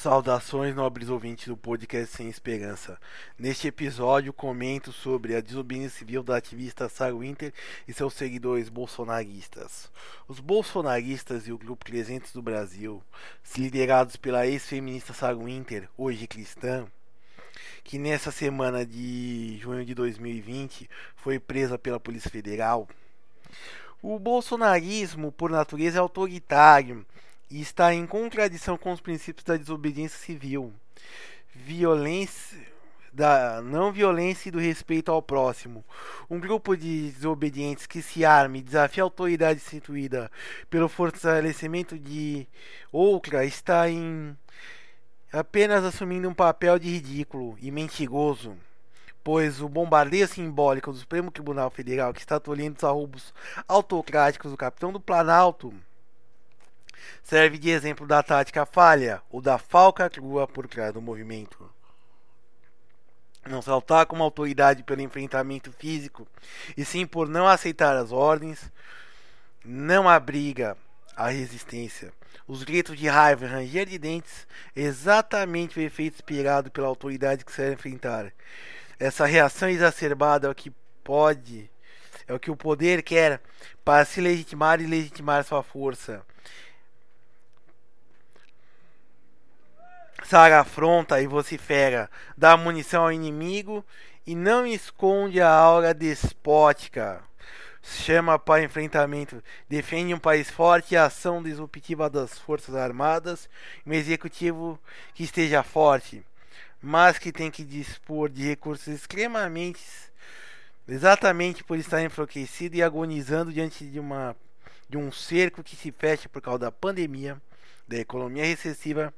Saudações, nobres ouvintes do podcast Sem Esperança. Neste episódio, comento sobre a desobediência civil da ativista Sarah Winter e seus seguidores bolsonaristas. Os bolsonaristas e o grupo 300 do Brasil, liderados pela ex-feminista Sarah Winter, hoje cristã, que nessa semana de junho de 2020 foi presa pela Polícia Federal. O bolsonarismo, por natureza, é autoritário e está em contradição com os princípios da desobediência civil, violência, da não violência e do respeito ao próximo. Um grupo de desobedientes que se arme e desafia a autoridade instituída pelo fortalecimento de outra está em apenas assumindo um papel de ridículo e mentiroso pois o bombardeio simbólico do Supremo Tribunal Federal que está tolhendo os arroubos autocráticos do capitão do Planalto serve de exemplo da tática falha ou da falca crua por trás do movimento. Não saltar como autoridade pelo enfrentamento físico, e sim por não aceitar as ordens, não abriga a resistência. Os gritos de raiva e ranger de dentes, exatamente o efeito esperado pela autoridade que se enfrentar. Essa reação exacerbada é o que pode, é o que o poder quer para se legitimar e legitimar sua força. Saga afronta e vocifera, dá munição ao inimigo e não esconde a aura despótica. Chama para enfrentamento, defende um país forte e a ação disruptiva das Forças Armadas, um executivo que esteja forte, mas que tem que dispor de recursos extremamente exatamente por estar enfraquecido e agonizando diante de uma de um cerco que se fecha por causa da pandemia, da economia recessiva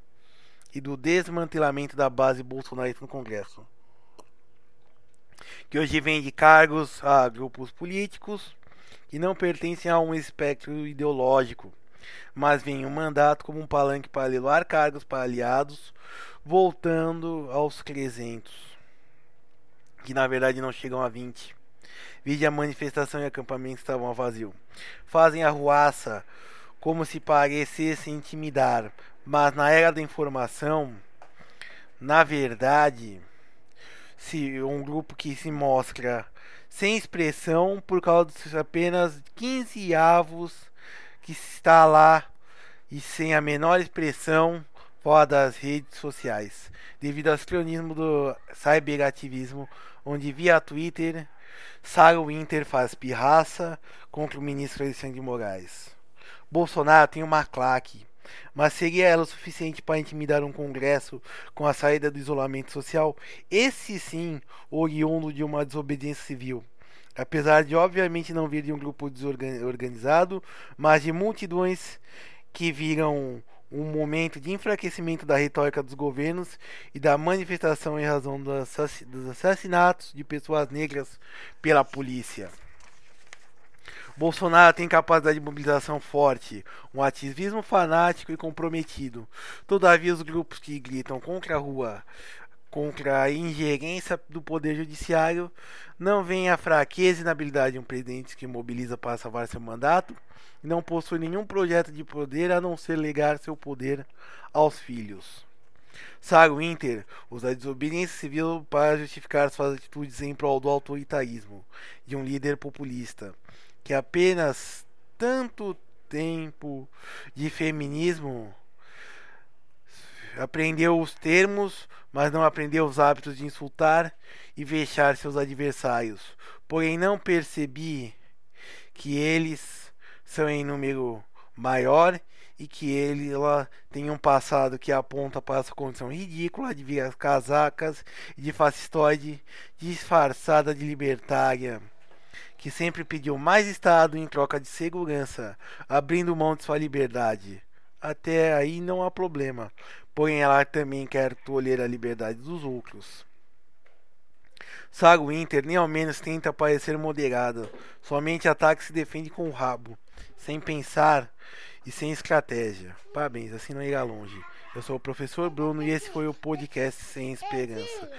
e do desmantelamento da base bolsonarista no Congresso, que hoje vem de cargos a grupos políticos que não pertencem a um espectro ideológico, mas vem um mandato como um palanque para levar cargos para aliados, voltando aos 300, que na verdade não chegam a 20. Vide a manifestação e acampamento estavam a vazio. Fazem a ruaça como se parecesse intimidar, mas na era da informação, na verdade, se um grupo que se mostra sem expressão por causa de apenas 15 avos que está lá e sem a menor expressão fora das redes sociais, devido ao escronismo do cyberativismo, onde via Twitter Sarah Winter faz pirraça contra o ministro Alexandre de Moraes. Bolsonaro tem uma claque mas seria ela o suficiente para intimidar um Congresso com a saída do isolamento social? Esse sim, oriundo de uma desobediência civil. Apesar de obviamente não vir de um grupo desorganizado, mas de multidões que viram um momento de enfraquecimento da retórica dos governos e da manifestação em razão dos assassinatos de pessoas negras pela polícia. Bolsonaro tem capacidade de mobilização forte, um ativismo fanático e comprometido. Todavia, os grupos que gritam contra a rua, contra a ingerência do poder judiciário, não veem a fraqueza e inabilidade de um presidente que mobiliza para salvar seu mandato e não possui nenhum projeto de poder a não ser legar seu poder aos filhos. Sarah Winter usa a desobediência civil para justificar suas atitudes em prol do autoritarismo de um líder populista que apenas tanto tempo de feminismo aprendeu os termos, mas não aprendeu os hábitos de insultar e vexar seus adversários. Porém, não percebi que eles são em número maior e que ele ela tem um passado que aponta para essa condição ridícula de virar casacas e de fascistoide disfarçada de libertária que sempre pediu mais Estado em troca de segurança, abrindo mão de sua liberdade. Até aí não há problema, porém ela também quer tolher a liberdade dos outros. Sarah Winter nem ao menos tenta parecer moderada, somente ataca e se defende com o rabo, sem pensar e sem estratégia. Parabéns, assim não irá longe. Eu sou o professor Bruno e esse foi o podcast Sem Esperança.